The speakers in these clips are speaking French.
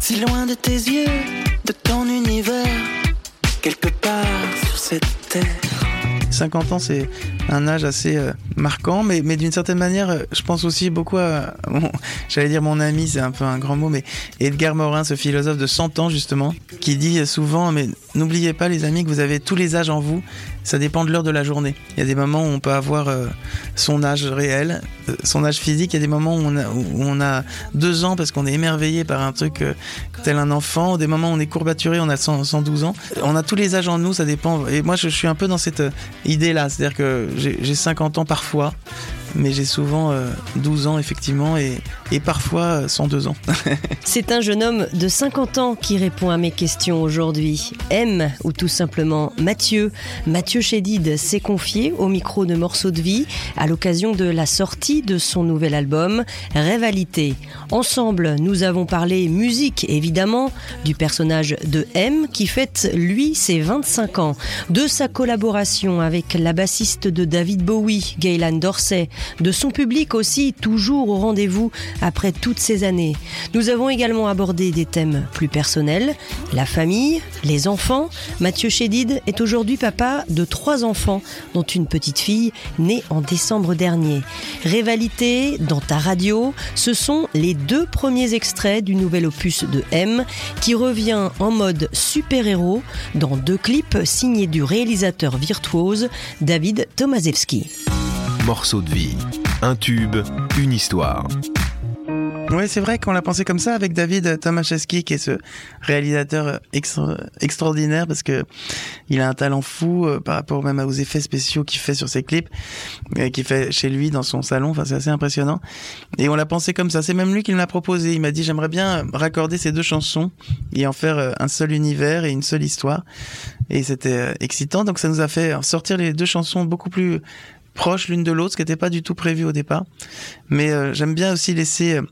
Si loin de tes yeux, de ton univers, quelque part sur cette terre. 50 ans, c'est un âge assez euh, marquant, mais, mais d'une certaine manière, euh, je pense aussi beaucoup à, bon, j'allais dire mon ami, c'est un peu un grand mot, mais Edgar Morin, ce philosophe de 100 ans justement, qui dit souvent, mais n'oubliez pas les amis que vous avez tous les âges en vous, ça dépend de l'heure de la journée. Il y a des moments où on peut avoir euh, son âge réel, euh, son âge physique, il y a des moments où on a, deux ans parce qu'on est émerveillé par un truc euh, tel un enfant, des moments où on est courbaturé, on a 100 112 ans. On a tous les âges en nous, ça dépend. Et moi, je, suis un peu dans cette idée-là, c'est-à-dire que j'ai j'ai 50 ans parfois, mais j'ai souvent euh, 12 ans effectivement et parfois euh, 102 ans. C'est un jeune homme de 50 ans qui répond à mes questions aujourd'hui. M ou tout simplement Mathieu. Mathieu Chédid s'est confié au micro de Morceaux de vie à l'occasion de la sortie de son nouvel album Rivalité. Ensemble, nous avons parlé musique évidemment, du personnage de M qui fête lui ses 25 ans, de sa collaboration avec la bassiste de David Bowie, Gaylan Dorsey, de son public aussi toujours au rendez-vous après toutes ces années. Nous avons également abordé des thèmes plus personnels, la famille, les enfants. Mathieu Chédid est aujourd'hui papa de trois enfants, dont une petite fille née en décembre dernier. Rivalité dans ta radio, ce sont les deux premiers extraits du nouvel opus de M qui revient en mode super-héros dans deux clips signés du réalisateur virtuose David Tomaszewski. Morceau de vie. Un tube, une histoire. Oui, c'est vrai qu'on l'a pensé comme ça avec David Tomaszewski, qui est ce réalisateur extra- extraordinaire parce que il a un talent fou euh, par rapport même aux effets spéciaux qu'il fait sur ses clips, euh, qu'il fait chez lui dans son salon. Enfin, c'est assez impressionnant. Et on l'a pensé comme ça. C'est même lui qui me l'a proposé. Il m'a dit j'aimerais bien raccorder ces deux chansons et en faire euh, un seul univers et une seule histoire. Et c'était euh, excitant. Donc ça nous a fait sortir les deux chansons beaucoup plus proches l'une de l'autre, ce qui n'était pas du tout prévu au départ. Mais euh, j'aime bien aussi laisser, euh,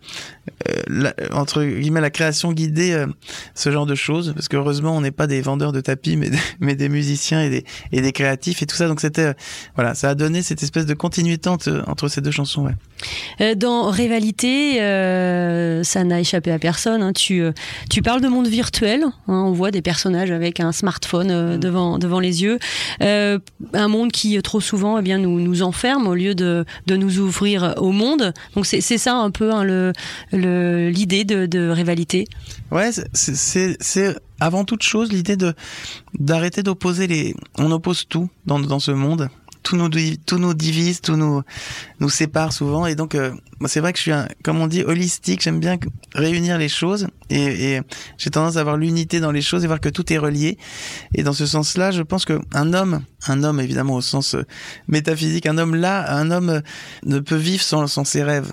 euh, la- entre guillemets, la création guider euh, ce genre de choses, parce que heureusement, on n'est pas des vendeurs de tapis, mais des, mais des musiciens et des, et des créatifs et tout ça. Donc c'était, voilà, ça a donné cette espèce de continuité entre, entre ces deux chansons. Ouais. Dans Rivalité, ça n'a échappé à personne. hein. Tu, tu parles de monde virtuel. hein. On voit des personnages avec un smartphone euh, devant, devant les yeux. Un monde qui, trop souvent, eh bien, nous, nous enferme au lieu de, de nous ouvrir au monde. Donc c'est ça un peu hein, le- le- l'idée de, de Rivalité. Ouais, c'est- avant toute chose l'idée d'arrêter d'opposer les. On oppose tout dans dans ce monde. Tout nous tout nous divise, tout nous nous sépare souvent. Et donc, euh, c'est vrai que je suis un, comme on dit, holistique. J'aime bien réunir les choses et, et j'ai tendance à avoir l'unité dans les choses et voir que tout est relié. Et dans ce sens-là, je pense que un homme, un homme évidemment au sens euh, métaphysique, un homme là, un homme euh, ne peut vivre sans sans ses rêves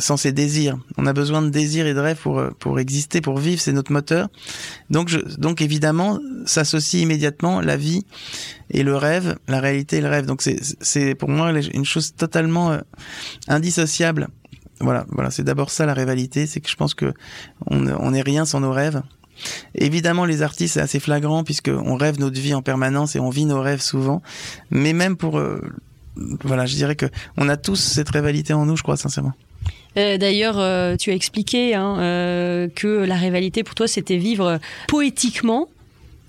sans ses désirs. On a besoin de désirs et de rêves pour, euh, pour exister, pour vivre, c'est notre moteur. Donc, je, donc évidemment, s'associe immédiatement la vie et le rêve, la réalité et le rêve. Donc c'est, pour moi une chose totalement euh, indissociable. Voilà, voilà, c'est d'abord ça la rivalité, c'est que je pense que on n'est rien sans nos rêves. Évidemment, les artistes, c'est assez flagrant puisque on rêve notre vie en permanence et on vit nos rêves souvent. Mais même pour, euh, voilà, je dirais que on a tous cette rivalité en nous, je crois sincèrement. Euh, D'ailleurs, euh, tu as expliqué hein, euh, que la rivalité pour toi, c'était vivre poétiquement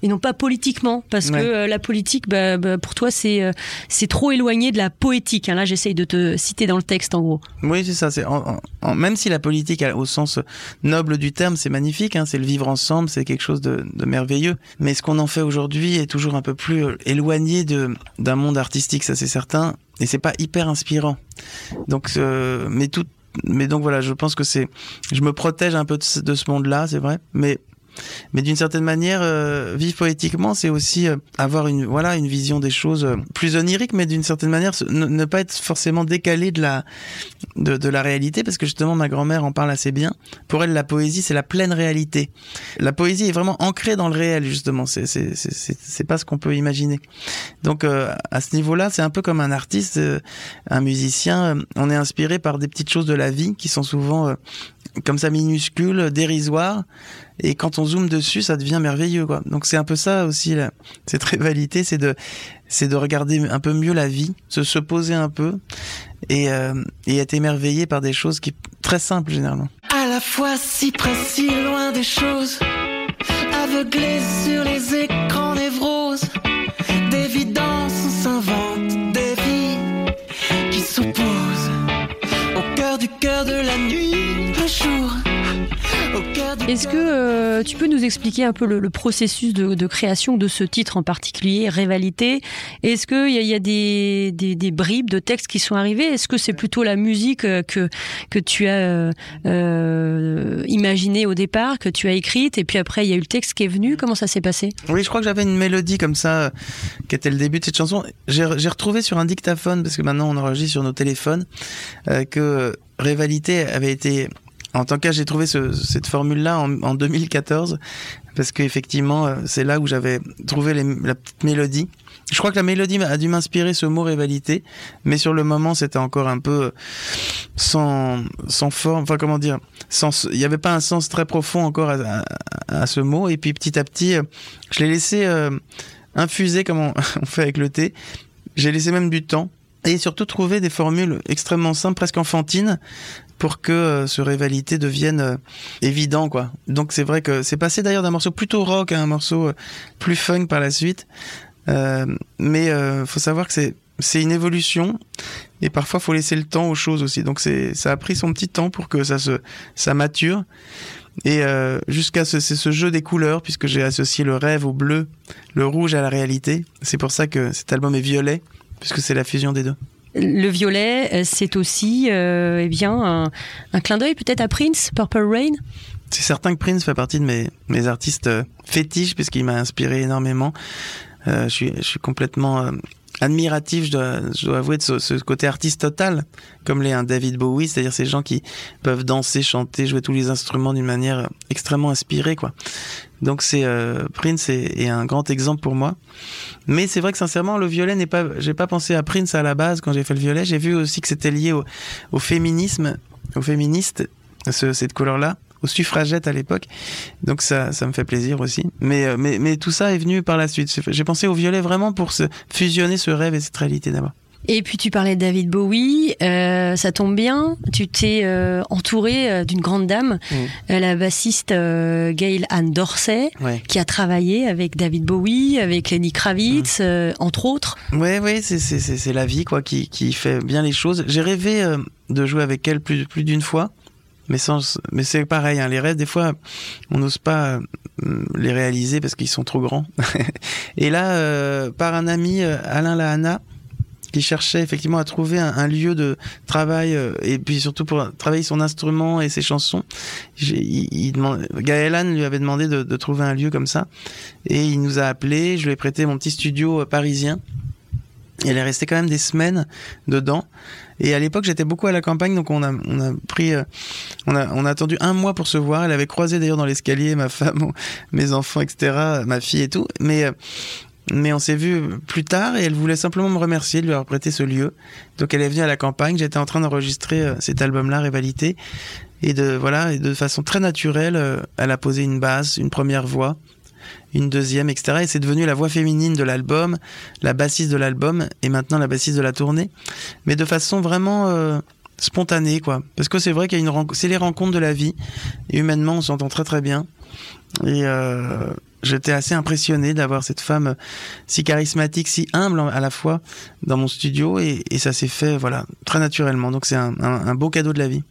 et non pas politiquement, parce Ouais. que la politique, bah, bah, pour toi, c'est c'est trop éloigné de la poétique. hein. Là, j'essaye de te citer dans le texte, en gros. Oui, c'est ça. C'est même si la politique, au sens noble du terme, c'est magnifique. Hein, c'est le vivre ensemble, c'est quelque chose de, de merveilleux. Mais ce qu'on en fait aujourd'hui est toujours un peu plus éloigné de d'un monde artistique, ça c'est certain. Et c'est pas hyper inspirant. Donc, mais tout, mais donc voilà, je pense que c'est, je me protège un peu de ce, de ce monde-là, c'est vrai. Mais mais d'une certaine manière, euh, vivre poétiquement, c'est aussi euh, avoir une voilà une vision des choses euh, plus onirique, mais d'une certaine manière ne, pas être forcément décalé de la de, la réalité, parce que justement ma grand-mère en parle assez bien. Pour elle, la poésie, c'est la pleine réalité. La poésie est vraiment ancrée dans le réel, justement. C'est c'est c'est pas ce qu'on peut imaginer. Donc à ce niveau-là, c'est un peu comme un artiste, un musicien. on est inspiré par des petites choses de la vie qui sont souvent comme ça minuscules, dérisoires. Et quand on zoome dessus, ça devient merveilleux, quoi. Donc c'est un peu ça aussi, là. cette rivalité, c'est de, c'est de regarder un peu mieux la vie, se, se poser un peu et, euh, et être émerveillé par des choses qui très simples généralement. À la fois si précis, loin des choses. Aveuglé sur les écrans névroses. D'évidence, on s'invente des vies qui s'opposent. Au cœur du cœur de la nuit, le jour. Est-ce que euh, tu peux nous expliquer un peu le, processus de, création de ce titre en particulier, Rivalité? Est-ce qu'il y a, y a des, bribes de textes qui sont arrivés? Est-ce que c'est plutôt la musique euh, que, que tu as euh, imaginée au départ, que tu as écrite, et puis après il y a eu le texte qui est venu? Comment ça s'est passé? Oui, je crois que j'avais une mélodie comme ça, qui était le début de cette chanson. J'ai retrouvé sur un dictaphone, parce que maintenant on enregistre sur nos téléphones, que Rivalité avait été... En tant cas, j'ai trouvé ce- cette formule-là en, en 2014, parce qu'effectivement, euh, c'est là où j'avais trouvé la petite mélodie. Je crois que la mélodie a dû m'inspirer ce mot rivalité, mais sur le moment, c'était encore un peu euh, sans, forme, enfin comment dire, sans, il n'y avait pas un sens très profond encore à, ce mot, et puis petit à petit, euh, je l'ai laissé infuser comme on, on fait avec le thé. J'ai laissé même du temps et surtout trouver des formules extrêmement simples, presque enfantines, pour que euh, ce rivalité devienne euh, évident, quoi. Donc c'est vrai que c'est passé d'ailleurs d'un morceau plutôt rock à un morceau euh, plus funk par la suite. Mais faut savoir que c'est c'est une évolution et parfois faut laisser le temps aux choses aussi. Donc c'est ça a pris son petit temps pour que ça se ça mature. Et jusqu'à ce, c'est ce jeu des couleurs, puisque j'ai associé le rêve au bleu, le rouge à la réalité. C'est pour ça que cet album est violet, puisque c'est la fusion des deux. Le violet, euh, c'est aussi euh, eh bien un, clin d'œil peut-être à Prince, Purple Rain C'est certain que Prince fait partie de mes, mes artistes euh, fétiches, puisqu'il m'a inspiré énormément. Je, suis, je suis complètement admiratif, je dois, avouer, de ce, ce côté artiste total, comme les un David Bowie, c'est-à-dire ces gens qui peuvent danser, chanter, jouer tous les instruments d'une manière extrêmement inspirée, quoi. Donc c'est euh, Prince est, est un grand exemple pour moi. Mais c'est vrai que sincèrement, le violet n'est pas. J'ai pas pensé à Prince à la base quand j'ai fait le violet. J'ai vu aussi que c'était lié au, au féminisme, aux féministes, ce- cette couleur-là, aux suffragettes à l'époque. Donc ça, ça me fait plaisir aussi. Mais, euh, mais, mais tout ça est venu par la suite. J'ai pensé au violet vraiment pour se fusionner ce rêve et cette réalité d'abord. Et puis tu parlais de David Bowie, euh, ça tombe bien, tu t'es euh, entouré euh, d'une grande dame, Mm. la bassiste euh, Gail Ann Dorsey, Ouais. qui a travaillé avec David Bowie, avec Lenny Kravitz, Mm. entre autres. Ouais, ouais, c'est la vie quoi qui qui fait bien les choses. J'ai rêvé de jouer avec elle plus plus d'une fois, mais sans mais c'est pareil. Hein, les rêves des fois on n'ose pas les réaliser parce qu'ils sont trop grands. Et là, par un ami Alain Lahana qui cherchait effectivement à trouver un, lieu de travail euh, et puis surtout pour travailler son instrument et ses chansons. Il, il Gaëlan lui avait demandé de, de trouver un lieu comme ça et il nous a appelé. Je lui ai prêté mon petit studio euh, parisien. Et elle est restée quand même des semaines dedans. Et à l'époque, j'étais beaucoup à la campagne, donc on a, on a pris, euh, on a, on a attendu un mois pour se voir. Elle avait croisé d'ailleurs dans l'escalier ma femme, mes enfants, etc., ma fille et tout. Mais, euh, mais on s'est vu plus tard et elle voulait simplement me remercier de lui avoir prêté ce lieu. Donc elle est venue à la campagne. J'étais en train d'enregistrer euh, cet album-là, Rivalité. Et de, voilà, et de façon très naturelle, euh, elle a posé une basse, une première voix une deuxième, etc. Et c'est devenu la voix féminine de l'album, la bassiste de l'album, et maintenant la bassiste de la tournée. Mais de façon vraiment euh, spontanée, quoi. Parce que c'est vrai qu'il y a une c'est les rencontres de la vie. Humainement, on s'entend très très bien. Et euh, j'étais assez impressionné d'avoir cette femme si charismatique, si humble à la fois dans mon studio, et, et ça s'est fait, voilà, très naturellement. Donc c'est un, un- un beau cadeau de la vie.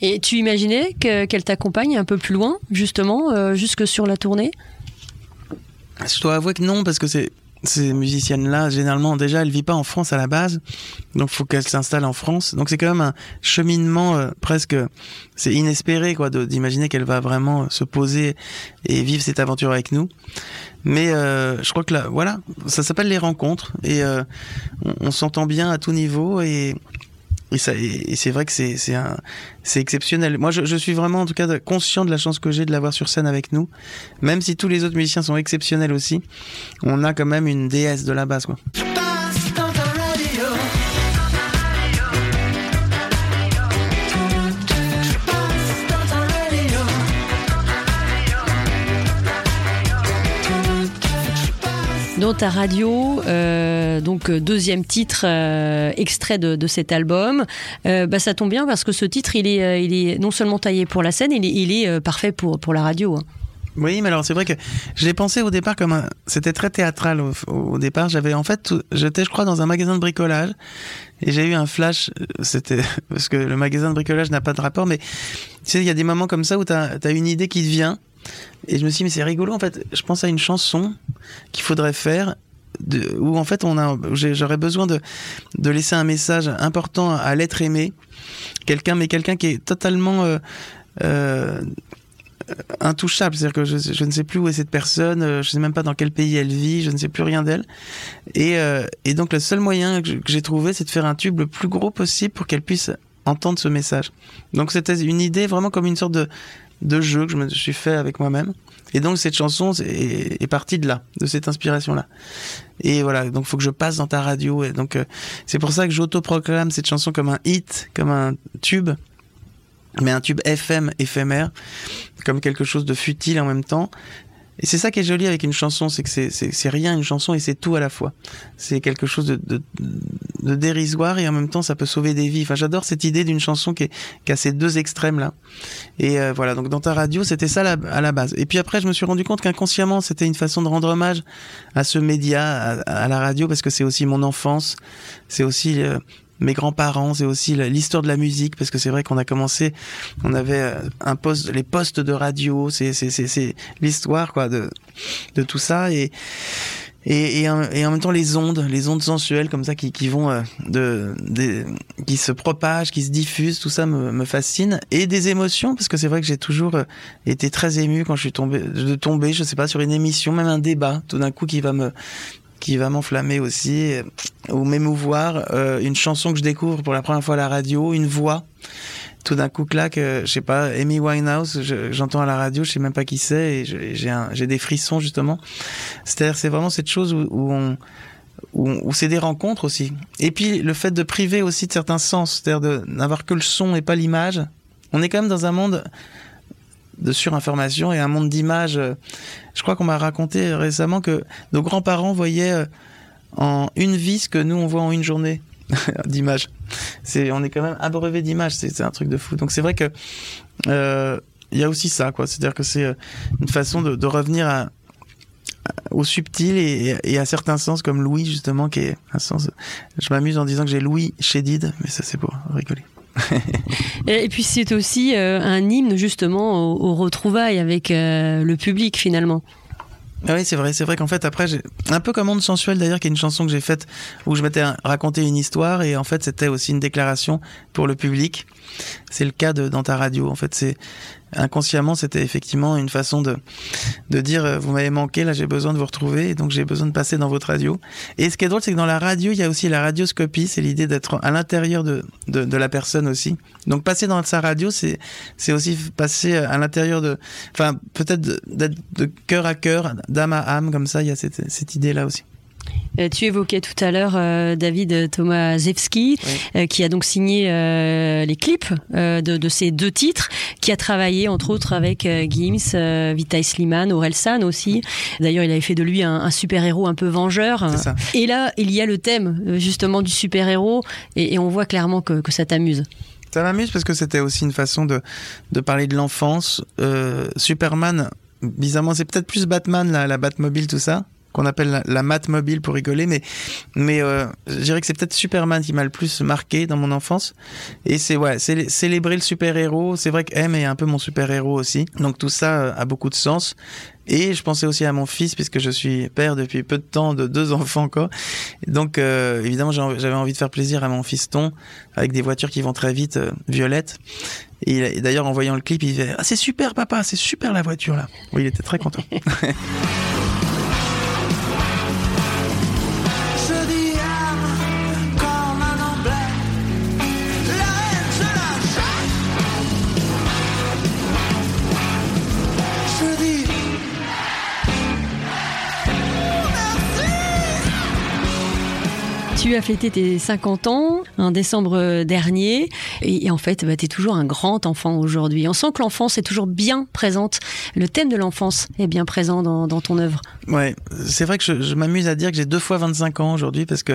Et tu imaginais que- qu'elle t'accompagne un peu plus loin, justement, euh, jusque sur la tournée? Je dois avouer que non, parce que c'est ces musiciennes-là, généralement, déjà, elles vivent pas en France à la base, donc faut qu'elles s'installent en France. Donc c'est quand même un cheminement euh, presque, c'est inespéré, quoi, d'imaginer qu'elle va vraiment se poser et vivre cette aventure avec nous. Mais euh, je crois que là, voilà, ça s'appelle les rencontres et euh, on, on s'entend bien à tout niveau et et, et, c'est vrai que c'est exceptionnel. Moi, je, suis vraiment en tout cas conscient de la chance que j'ai de l'avoir sur scène avec nous, même si tous les autres musiciens sont exceptionnels aussi. On a quand même une déesse de la basse, quoi. Dans ta radio. Je euh, donc euh, deuxième titre euh, extrait de, cet album. Bah, ça tombe bien parce que ce titre, il est, il est non seulement taillé pour la scène, il est, il est parfait pour, pour la radio. Hein. Oui, mais alors c'est vrai que je l'ai pensé au départ comme un... c'était très théâtral au, départ. J'avais en fait, j'étais je crois dans un magasin de bricolage et j'ai eu un flash. C'était parce que le magasin de bricolage n'a pas de rapport, mais tu sais, il y a des moments comme ça où tu as, as, une idée qui te vient et je me suis dit mais c'est rigolo en fait. Je pense à une chanson qu'il faudrait faire de, où en fait on a j'aurais besoin de de laisser un message important à l'être aimé, quelqu'un mais quelqu'un qui est totalement euh, euh, intouchable, c'est-à-dire que je, ne sais plus où est cette personne, euh, je ne sais même pas dans quel pays elle vit, je ne sais plus rien d'elle. Et, et, donc le seul moyen que j'ai trouvé, c'est de faire un tube le plus gros possible pour qu'elle puisse entendre ce message. Donc c'était une idée vraiment comme une sorte de, de jeu que je me suis fait avec moi-même. Et donc cette chanson est, partie de là, de cette inspiration-là. Et voilà, donc faut que je passe dans ta radio. Donc euh, c'est pour ça que j'autoproclame cette chanson comme un hit, comme un tube mais un tube FM éphémère, comme quelque chose de futile en même temps. Et c'est ça qui est joli avec une chanson, c'est que c'est rien une chanson et c'est tout à la fois. C'est quelque chose de, de, de, dérisoire et en même temps ça peut sauver des vies. Enfin, j'adore cette idée d'une chanson qui, est, qui, a ces deux extrêmes là. Et euh, voilà, donc dans ta radio, c'était ça à la base. Et puis après, je me suis rendu compte qu'inconsciemment, c'était une façon de rendre hommage à ce média, à, à la radio, parce que c'est aussi mon enfance, c'est aussi euh, mes grands-parents, c'est aussi l'histoire de la musique, parce que c'est vrai qu'on a commencé, on avait un poste, les postes de radio, c'est l'histoire quoi de de tout ça et et, et, en, même temps les ondes, les ondes sensuelles comme ça qui, qui vont euh, de, de, qui se propagent, qui se diffusent, tout ça me, me fascine et des émotions parce que c'est vrai que j'ai toujours euh, été très ému quand je suis tombé de tomber, je sais pas sur une émission, même un débat, tout d'un coup qui va me qui va m'enflammer aussi ou m'émouvoir. Euh, une chanson que je découvre pour la première fois à la radio, une voix. Tout d'un coup, claque, euh, je sais pas, Amy Winehouse, j'entends à la radio, je sais même pas qui c'est, et j'ai des frissons justement. C'est-à-dire, c'est vraiment cette chose où, où c'est des rencontres aussi. Et puis le fait de priver aussi de certains sens, c'est-à-dire de n'avoir que le son et pas l'image. On est quand même dans un monde de surinformation et un monde d'images. Je crois qu'on m'a raconté récemment que nos grands-parents voyaient en une vie ce que nous on voit en une journée d'images. C'est, on est quand même abreuvé d'images. C'est, un truc de fou. Donc c'est vrai que euh, il y a aussi ça, quoi. C'est-à-dire que c'est une façon de, revenir au subtil et, et, à certains sens comme Louis justement qui est un sens. Je m'amuse en disant que j'ai Louis Chédid, mais ça c'est pour rigoler. Et puis c'est aussi euh, un hymne justement aux, retrouvailles avec euh, le public finalement. Ah oui, c'est vrai, c'est vrai qu'en fait après, j'ai un peu comme Monde sensuel d'ailleurs, qui est une chanson que j'ai faite où je m'étais raconté une histoire et en fait c'était aussi une déclaration pour le public. C'est le cas de dans ta radio. En fait, c'est inconsciemment, c'était effectivement une façon de de dire euh, vous m'avez manqué, là j'ai besoin de vous retrouver, et donc j'ai besoin de passer dans votre radio. Et ce qui est drôle, c'est que dans la radio, il y a aussi la radioscopie, c'est l'idée d'être à l'intérieur de, de, de la personne aussi. Donc passer dans sa radio, c'est aussi passer à l'intérieur de, enfin peut-être d'être de cœur à cœur, d'âme à âme, comme ça, il y a cette, cette idée là aussi. Euh, tu évoquais tout à l'heure euh, David Tomaszewski, oui. euh, qui a donc signé les clips de, de, ces deux titres, qui a travaillé entre autres avec Gims, Vitaly Sliman, Orelsan aussi. D'ailleurs, il avait fait de lui un, un super-héros un peu vengeur. Et là, il y a le thème justement du super-héros, et, et, on voit clairement que, que ça t'amuse. Ça m'amuse parce que c'était aussi une façon de, de parler de l'enfance. Superman, bizarrement, c'est peut-être plus Batman, la, la Batmobile, tout ça qu'on appelle la, mat mobile pour rigoler, mais mais euh, je dirais que c'est peut-être Superman qui m'a le plus marqué dans mon enfance. Et c'est ouais, c'est célébrer le super héros. C'est vrai que M est un peu mon super héros aussi. Donc tout ça a beaucoup de sens. Et je pensais aussi à mon fils puisque je suis père depuis peu de temps de deux enfants encore. Donc euh, évidemment j'avais envie de faire plaisir à mon fiston avec des voitures qui vont très vite, euh, violettes. Et, et d'ailleurs en voyant le clip il disait ah c'est super papa c'est super la voiture là. Oui il était très content. Tu as fêté tes 50 ans en décembre dernier et, en fait, bah, tu es toujours un grand enfant aujourd'hui. On sent que l'enfance est toujours bien présente. Le thème de l'enfance est bien présent dans, ton œuvre. Ouais, c'est vrai que je, je m'amuse à dire que j'ai deux fois 25 ans aujourd'hui parce que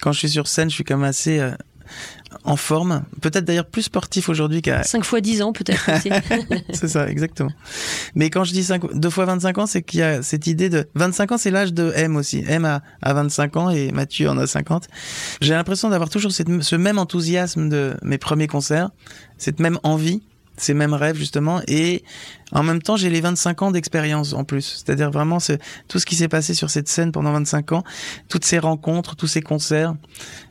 quand je suis sur scène, je suis comme assez euh, en forme, peut-être d'ailleurs plus sportif aujourd'hui qu'à 5 fois 10 ans peut-être. c'est ça, exactement. Mais quand je dis 5, 2 fois 25 ans, c'est qu'il y a cette idée de 25 ans, c'est l'âge de M aussi. M a, a 25 ans et Mathieu en a 50. J'ai l'impression d'avoir toujours cette, ce même enthousiasme de mes premiers concerts, cette même envie ces mêmes rêves justement et en même temps j'ai les 25 ans d'expérience en plus c'est-à-dire vraiment tout ce qui s'est passé sur cette scène pendant 25 ans toutes ces rencontres tous ces concerts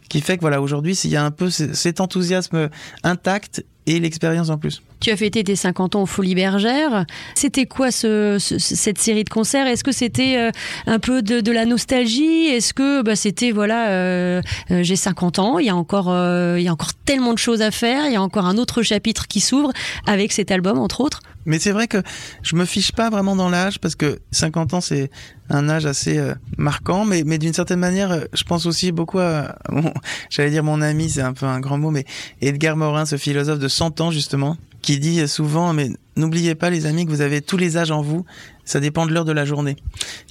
qui fait que voilà, aujourd'hui, il y a un peu cet enthousiasme intact et l'expérience en plus. Tu as fêté tes 50 ans aux Folies Bergères. C'était quoi ce, cette série de concerts? Est-ce que c'était euh, un peu de, la nostalgie? Est-ce que bah, c'était voilà, euh, euh, j'ai 50 ans, il y a encore il y a encore tellement de choses à faire, il y a encore un autre chapitre qui s'ouvre avec cet album entre autres? Mais c'est vrai que je me fiche pas vraiment dans l'âge parce que 50 ans c'est un âge assez marquant, mais, mais d'une certaine manière, je pense aussi beaucoup à, j'allais dire mon ami, c'est un peu un grand mot, mais Edgar Morin, ce philosophe de 100 ans justement, qui dit souvent, mais n'oubliez pas les amis que vous avez tous les âges en vous, ça dépend de l'heure de la journée.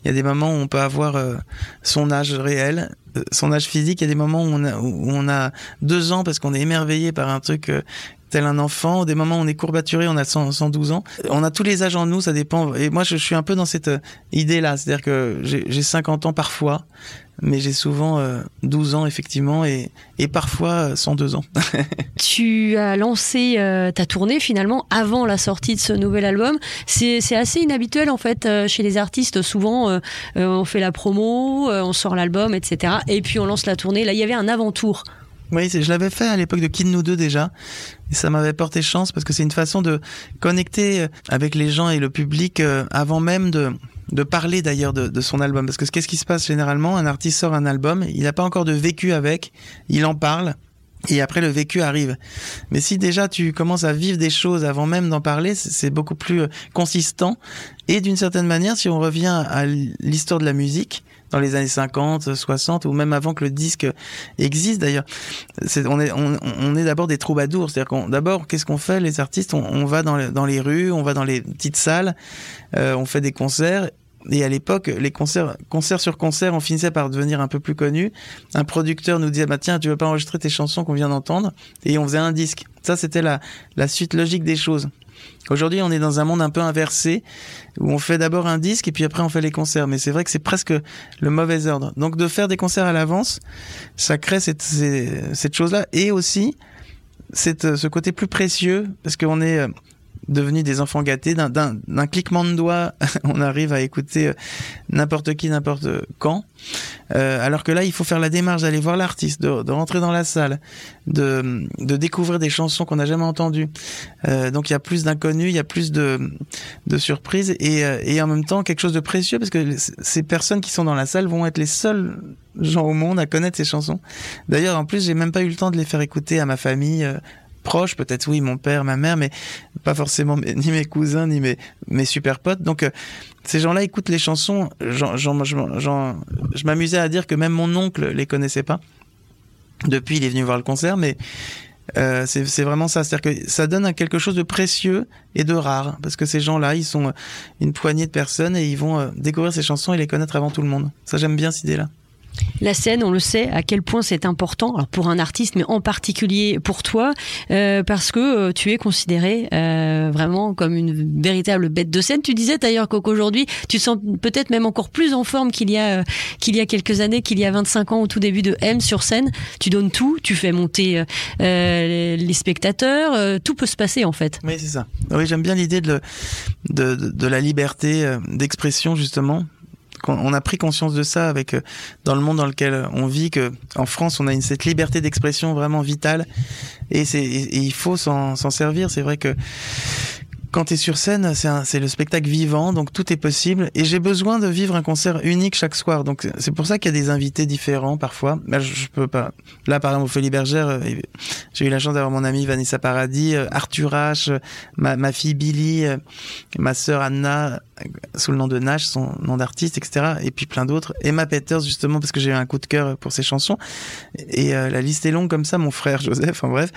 Il y a des moments où on peut avoir euh, son âge réel, euh, son âge physique, il y a des moments où on a, où on a deux ans parce qu'on est émerveillé par un truc euh, tel un enfant, des moments on est courbaturé, on a 112 ans. On a tous les âges en nous, ça dépend. Et moi, je, suis un peu dans cette idée-là, c'est-à-dire que j'ai 50 ans parfois, mais j'ai souvent 12 euh, ans effectivement et, et parfois 102 ans. tu as lancé euh, ta tournée finalement avant la sortie de ce nouvel album. C'est assez inhabituel en fait euh, chez les artistes. Souvent on fait la promo, on sort l'album, etc. Et puis on lance la tournée. Là il y avait un avant-tour. Oui, je l'avais fait à l'époque de Kid Nous 2 déjà. Et ça m'avait porté chance parce que c'est une façon de connecter avec les gens et le public avant même de, de parler d'ailleurs de, son album. Parce que qu'est-ce qui se passe généralement? Un artiste sort un album, il n'a pas encore de vécu avec, il en parle. Et après le vécu arrive. Mais si déjà tu commences à vivre des choses avant même d'en parler, c'est beaucoup plus euh, consistant. Et d'une certaine manière, si on revient à l'histoire de la musique, dans les années 50, 60 ou même avant que le disque existe d'ailleurs. on est, on, est d'abord des troubadours. C'est-à-dire qu'on, d'abord, qu'est-ce qu'on fait les artistes? On, va dans, les, dans les rues, on va dans les petites salles, euh, on fait des concerts et à l'époque, les concerts, concert sur concert, on finissait par devenir un peu plus connus. Un producteur nous disait, bah tiens, tu veux pas enregistrer tes chansons qu'on vient d'entendre? Et on faisait un disque. Ça, c'était la, la suite logique des choses. Aujourd'hui, on est dans un monde un peu inversé, où on fait d'abord un disque et puis après on fait les concerts. Mais c'est vrai que c'est presque le mauvais ordre. Donc de faire des concerts à l'avance, ça crée cette, cette chose-là. Et aussi, cette, ce côté plus précieux, parce qu'on est euh, devenus des enfants gâtés. D'un cliquement de doigts, on arrive à écouter euh, n'importe qui, n'importe quand. Euh, alors que là, il faut faire la démarche d'aller voir l'artiste, de, de, rentrer dans la salle, de, de découvrir des chansons qu'on n'a jamais entendues. Euh, donc il y a plus d'inconnus, il y a plus de, de surprises et, et en même temps quelque chose de précieux parce que ces personnes qui sont dans la salle vont être les seuls gens au monde à connaître ces chansons. D'ailleurs, en plus, j'ai même pas eu le temps de les faire écouter à ma famille, proches, peut-être oui, mon père, ma mère, mais pas forcément ni mes cousins, ni mes, mes super potes. Donc euh, ces gens-là écoutent les chansons. je m'amusais à dire que même mon oncle les connaissait pas. Depuis, il est venu voir le concert, mais euh, c'est vraiment ça. C'est-à-dire que ça donne quelque chose de précieux et de rare, parce que ces gens-là, ils sont une poignée de personnes et ils vont euh, découvrir ces chansons et les connaître avant tout le monde. Ça, j'aime bien cette idée-là. La scène, on le sait, à quel point c'est important, alors pour un artiste, mais en particulier pour toi, euh, parce que euh, tu es considéré euh, vraiment comme une véritable bête de scène. Tu disais d'ailleurs qu'aujourd'hui, tu sens peut-être même encore plus en forme qu'il y a qu'il y a quelques années, qu'il y a 25 ans au tout début de M sur scène. Tu donnes tout, tu fais monter les spectateurs, tout peut se passer en fait. Oui, c'est ça. Oui, j'aime bien l'idée de, de, de la liberté d'expression justement on a pris conscience de ça avec euh, dans le monde dans lequel on vit que en France on a cette liberté d'expression vraiment vitale. Et il faut s'en servir. C'est vrai que quand tu es sur scène, c'est le spectacle vivant, donc tout est possible. Et j'ai besoin de vivre un concert unique chaque soir. Donc c'est pour ça qu'il y a des invités différents parfois. Bah, je, peux pas. Là, par exemple, Folies Bergère, euh, j'ai eu la chance d'avoir mon amie Vanessa Paradis, euh, Arthur H, euh, ma, fille Billy, ma sœur Anna, sous le nom de Nash, son nom d'artiste, etc. Et puis plein d'autres. Emma Peters, justement, parce que j'ai eu un coup de cœur pour ses chansons. Et la liste est longue comme ça, mon frère Joseph, en bref.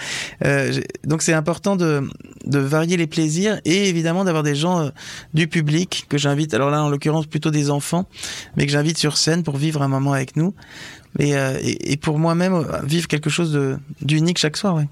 Donc c'est important de varier les plaisirs et évidemment d'avoir des gens euh, du public que j'invite, alors là en l'occurrence plutôt des enfants, mais que j'invite sur scène pour vivre un moment avec nous. Et, euh, et, pour moi-même, euh, vivre quelque chose d'unique chaque soir. Ouais.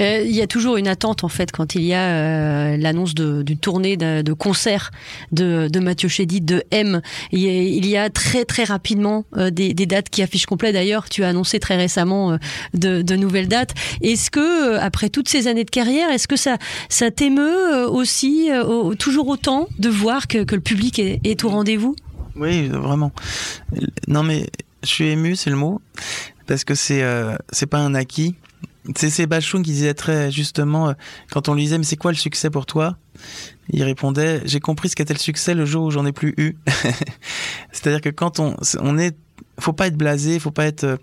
Euh, Il y a toujours une attente en fait quand il y a euh, l'annonce d'une tournée de, concert de, Mathieu Chédid, de M. Il y a, très très rapidement euh, des, dates qui affichent complet. D'ailleurs, tu as annoncé très récemment de, nouvelles dates. Est-ce que après toutes ces années de carrière, est-ce que ça ça t'émeut aussi au- toujours autant de voir que, le public est, est au rendez-vous? Oui, vraiment. Non mais je suis ému, c'est le mot, parce que c'est c'est pas un acquis. C'est Sébastien qui disait très justement, euh, quand on lui disait mais c'est quoi le succès pour toi? Il répondait j'ai compris ce qu'était le succès le jour où j'en ai plus eu. C'est-à-dire que quand on on est, faut pas être blasé, faut pas être euh,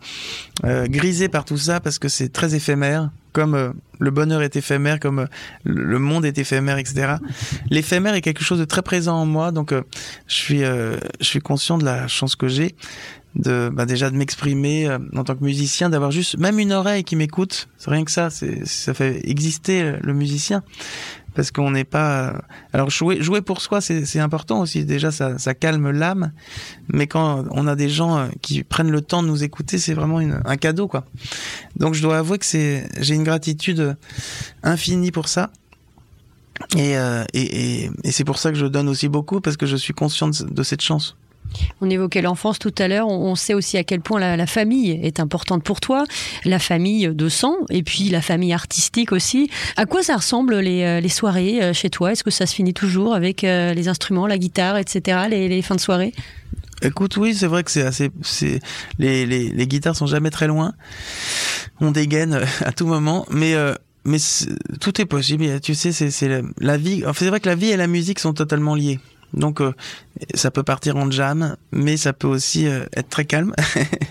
euh, grisé par tout ça parce que c'est très éphémère. Comme le bonheur est éphémère, comme le monde est éphémère, etc. L'éphémère est quelque chose de très présent en moi, donc je suis, je suis conscient de la chance que j'ai de bah déjà de m'exprimer euh, en tant que musicien, d'avoir juste même une oreille qui m'écoute. C'est rien que ça, c'est ça fait exister euh, le musicien parce qu'on n'est pas. euh, Alors jouer jouer pour soi, c'est important aussi. Déjà, ça ça calme l'âme, mais quand on a des gens euh, qui prennent le temps de nous écouter, c'est vraiment une, un cadeau quoi. Donc je dois avouer que c'est j'ai une gratitude infinie pour ça. Et, euh, et, et, et c'est pour ça que je donne aussi beaucoup parce que je suis conscient de cette chance. On évoquait l'enfance tout à l'heure. On sait aussi à quel point la, famille est importante pour toi, la famille de sang et puis la famille artistique aussi. À quoi ça ressemble les, euh, soirées euh, chez toi? Est-ce que ça se finit toujours avec euh, les instruments, la guitare, etc. Les, fins de soirée? Écoute, oui, c'est vrai que c'est assez, les, les les guitares sont jamais très loin. On dégaine à tout moment, mais mais tout est possible. Tu sais, c'est la, vie. C'est vrai que la vie et la musique sont totalement liées. Donc euh, ça peut partir en jam, mais ça peut aussi euh, être très calme.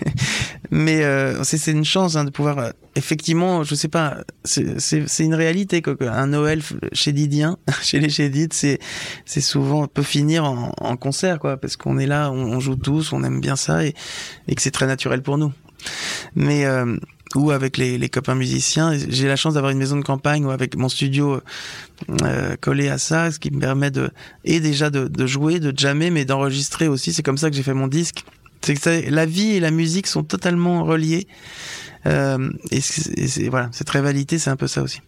mais euh, c'est une chance hein, de pouvoir euh, effectivement, je sais pas, c'est une réalité quoi. Un Noël chez Didien, chez les Chédides, c'est c'est souvent peut finir en, en concert quoi, parce qu'on est là, on, on joue tous, on aime bien ça et, et que c'est très naturel pour nous. Mais euh, ou avec les, les copains musiciens, j'ai la chance d'avoir une maison de campagne ou avec mon studio euh, collé à ça, ce qui me permet de et déjà de, de jouer, de jammer, mais d'enregistrer aussi. C'est comme ça que j'ai fait mon disque. C'est que ça- la vie et la musique sont totalement reliées. Euh, et et voilà, cette rivalité, c'est un peu ça aussi.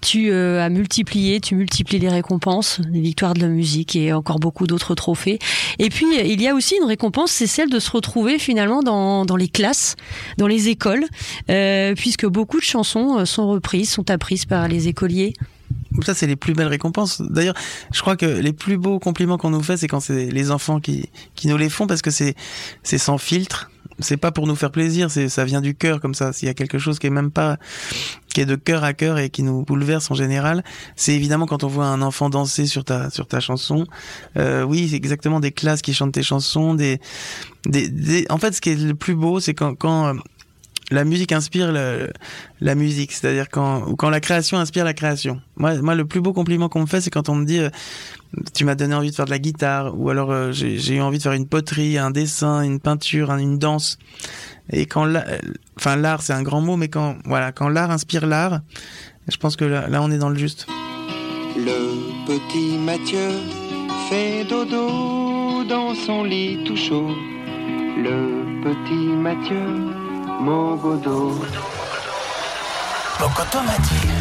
Tu euh, as multiplié, tu multiplies les récompenses, les victoires de la musique et encore beaucoup d'autres trophées. Et puis, euh, il y a aussi une récompense, c'est celle de se retrouver finalement dans, dans les classes, dans les écoles, euh, puisque beaucoup de chansons euh, sont reprises, sont apprises par les écoliers. Ça, c'est les plus belles récompenses. D'ailleurs, je crois que les plus beaux compliments qu'on nous fait, c'est quand c'est les enfants qui, qui nous les font parce que c'est, c'est sans filtre. C'est pas pour nous faire plaisir, c'est, ça vient du cœur comme ça. S'il y a quelque chose qui est même pas, qui est de cœur à cœur et qui nous bouleverse en général, c'est évidemment quand on voit un enfant danser sur ta, sur ta chanson. Euh, oui, c'est exactement des classes qui chantent tes chansons, des, des, des- en fait, ce qui est le plus beau, c'est quand, quand, euh, la musique inspire la musique, c'est-à-dire quand la création inspire la création. Moi, le plus beau compliment qu'on me fait, c'est quand on me dit euh, tu m'as donné envie de faire de la guitare, ou alors euh, j'ai eu envie de faire une poterie, un dessin, une peinture, un- une danse. Et quand euh, l'art, c'est un grand mot, mais quand voilà, quand l'art inspire l'art, je pense que là, là, on est dans le juste. Le petit Mathieu fait dodo dans son lit tout chaud. Le petit Mathieu, mon godo. Ce que tu vois,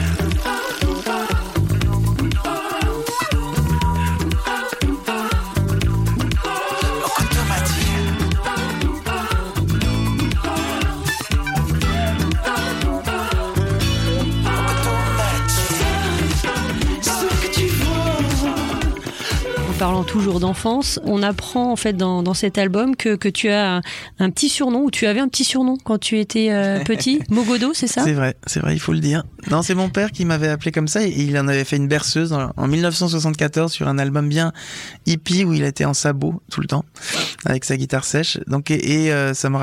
parlant toujours d'enfance, on apprend en fait dans, dans cet album que, que tu as un, un, petit surnom, ou tu avais un petit surnom quand tu étais euh, petit, Mogodo, c'est ça? C'est vrai, c'est vrai, il faut le dire. Non, c'est mon père qui m'avait appelé comme ça, et il en avait fait une berceuse en, en 1974 sur un album bien hippie où il était en sabot tout le temps, avec sa guitare sèche. Donc, et, et euh, ça me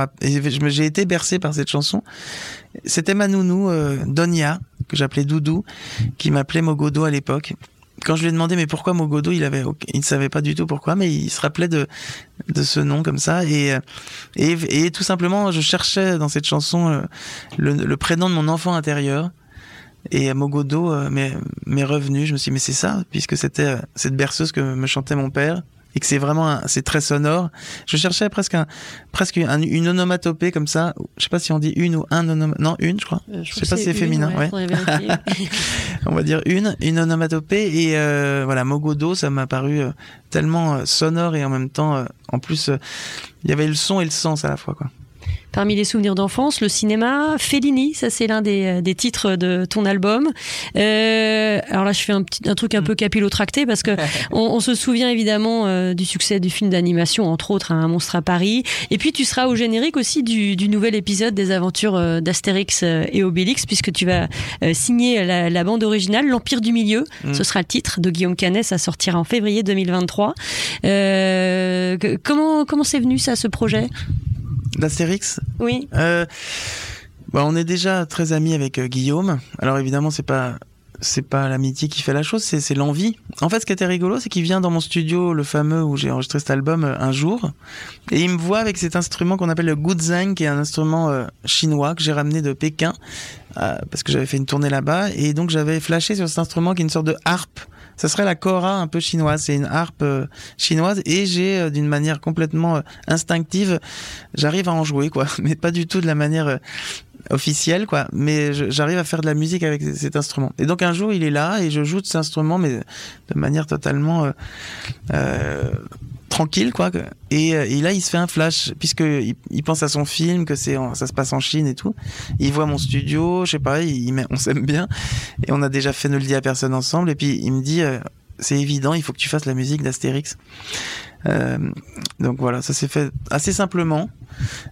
j'ai été bercé par cette chanson. C'était ma nounou, euh, Donia, que j'appelais Doudou, qui m'appelait Mogodo à l'époque quand je lui ai demandé mais pourquoi Mogodo, il avait, il ne savait pas du tout pourquoi, mais il se rappelait de de ce nom comme ça. Et et, et tout simplement je cherchais dans cette chanson euh, le, le prénom de mon enfant intérieur. Et Mogodo euh, m'est revenu. Je me suis dit mais c'est ça puisque c'était euh, cette berceuse que me chantait mon père et que c'est vraiment c'est très sonore. Je cherchais presque un, presque un, une onomatopée comme ça. Je sais pas si on dit une ou un onomatopée. Non, une, je crois. Euh, je, sais pas si c'est féminin. Ouais, Ouais. on va dire une, une onomatopée et euh, voilà Mogodo, ça m'a paru euh, tellement euh, sonore et en même temps, en plus, il y avait le son et le sens à la fois quoi. Parmi les souvenirs d'enfance, le cinéma, Fellini, ça c'est l'un des, des, titres de ton album. Euh, alors là, je fais un, petit, un truc un peu capillotracté parce que on, on, se souvient évidemment euh, du succès du film d'animation, entre autres, Un monstre à Paris. Et puis tu seras au générique aussi du, du nouvel épisode des aventures euh, d'Astérix et Obélix, puisque tu vas euh, signer la, la, bande originale, L'Empire du Milieu. Mm. Ce sera le titre de Guillaume Canet, ça sortira en février 2023. Euh, comment comment c'est venu ça, ce projet? D'Astérix Oui. Euh, bah, on est déjà très amis avec euh, Guillaume. Alors évidemment, c'est pas c'est pas l'amitié qui fait la chose, c'est l'envie. En fait, ce qui était rigolo, c'est qu'il vient dans mon studio, le fameux où j'ai enregistré cet album, euh, un jour, et il me voit avec cet instrument qu'on appelle le guzheng, qui est un instrument euh, chinois que j'ai ramené de Pékin, euh, parce que j'avais fait une tournée là-bas, et donc j'avais flashé sur cet instrument qui est une sorte de harpe ça serait la kora un peu chinoise. C'est une harpe euh, chinoise et j'ai euh, d'une manière complètement euh, instinctive, j'arrive à en jouer quoi, mais pas du tout de la manière officielle quoi. Mais j'arrive à faire de la musique avec cet instrument. Et donc un jour il est là et je joue de cet instrument mais de manière totalement tranquille quoi et, et, là il se fait un flash puisque il, pense à son film que c'est ça se passe en Chine et tout. Il voit mon studio je sais pas on s'aime bien et on a déjà fait ne le dit à personne ensemble et puis il me dit euh, c'est évident il faut que tu fasses la musique d'Astérix. Euh, donc voilà ça s'est fait assez simplement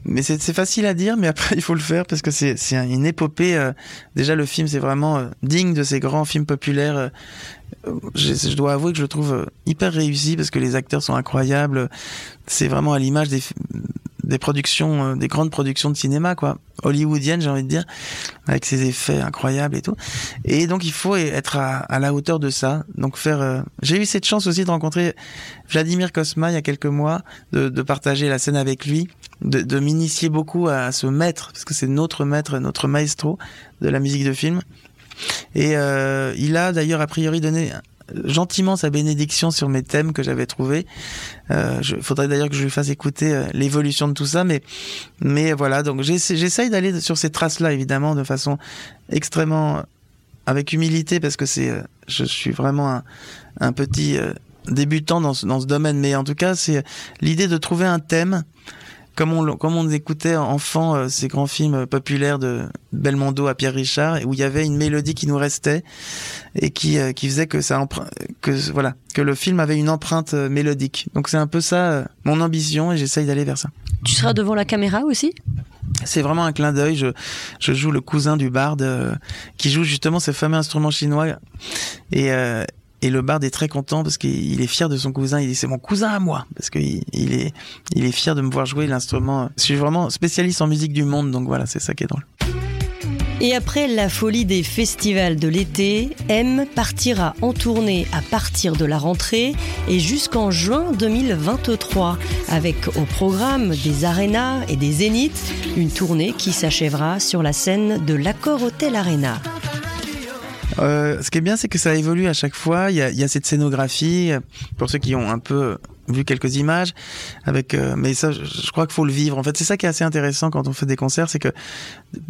mais c'est facile à dire mais après il faut le faire parce que c'est une épopée euh, déjà le film c'est vraiment euh, digne de ces grands films populaires euh, je, dois avouer que je le trouve hyper réussi parce que les acteurs sont incroyables. C'est vraiment à l'image des, productions, des grandes productions de cinéma, quoi. Hollywoodiennes, j'ai envie de dire, avec ses effets incroyables et tout. Et donc, il faut être à, la hauteur de ça. Donc, faire. Euh... J'ai eu cette chance aussi de rencontrer Vladimir Kosma il y a quelques mois, de, partager la scène avec lui, de, m'initier beaucoup à ce maître, parce que c'est notre maître, notre maestro de la musique de film. Et euh, il a d'ailleurs a priori donné gentiment sa bénédiction sur mes thèmes que j'avais trouvés. Euh, je, faudrait d'ailleurs que je lui fasse écouter euh, l'évolution de tout ça, mais mais voilà. Donc j'essaye d'aller sur ces traces-là évidemment de façon extrêmement avec humilité parce que c'est je suis vraiment un, petit euh, débutant dans dans ce domaine, mais en tout cas c'est l'idée de trouver un thème comme on, comme on écoutait enfant euh, ces grands films populaires de Belmondo à Pierre Richard, où il y avait une mélodie qui nous restait et qui, euh, qui faisait que ça que voilà que le film avait une empreinte euh, mélodique. Donc c'est un peu ça euh, mon ambition et j'essaye d'aller vers ça. Tu seras devant la caméra aussi? C'est vraiment un clin d'œil. Je, je joue le cousin du barde euh, qui joue justement ce fameux instrument chinois et et le barde est très content parce qu'il est fier de son cousin. Il dit c'est mon cousin à moi parce qu'il il est, il est fier de me voir jouer l'instrument. Je suis vraiment spécialiste en musique du monde, donc voilà, c'est ça qui est drôle. Et après la folie des festivals de l'été, M partira en tournée à partir de la rentrée et jusqu'en juin 2023, avec au programme des arénas et des zéniths, une tournée qui s'achèvera sur la scène de l'Accord Hotel Arena. Euh, ce qui est bien, c'est que ça évolue à chaque fois. Il y a, il y a cette scénographie, pour ceux qui ont un peu vu quelques images avec euh, mais ça je, crois qu'il faut le vivre. En fait c'est ça qui est assez intéressant quand on fait des concerts c'est que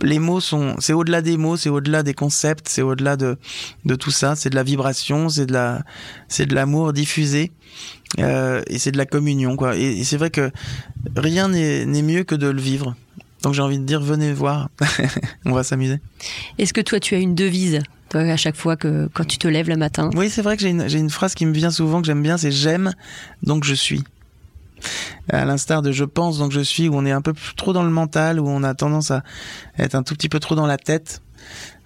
les mots sont c'est au-delà des mots c'est au-delà des concepts c'est au-delà de de tout ça. C'est de la vibration c'est de la c'est de l'amour diffusé euh, et c'est de la communion quoi. Et, et c'est vrai que rien n'est mieux que de le vivre. Donc j'ai envie de dire venez voir. On va s'amuser. Est-ce que toi tu as une devise? À chaque fois que quand tu te lèves le matin Oui, c'est vrai que j'ai une, j'ai une phrase qui me vient souvent que j'aime bien, c'est j'aime donc je suis. À l'instar de je pense donc je suis, où on est un peu trop dans le mental, où on a tendance à être un tout petit peu trop dans la tête.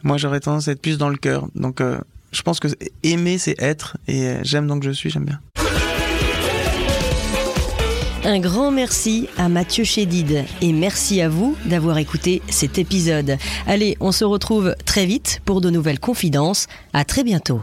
Moi, j'aurais tendance à être plus dans le cœur. Donc, euh, je pense que aimer, c'est être, et euh, j'aime donc je suis, j'aime bien. Un grand merci à Mathieu Chédid et merci à vous d'avoir écouté cet épisode. Allez, on se retrouve très vite pour de nouvelles confidences. À très bientôt.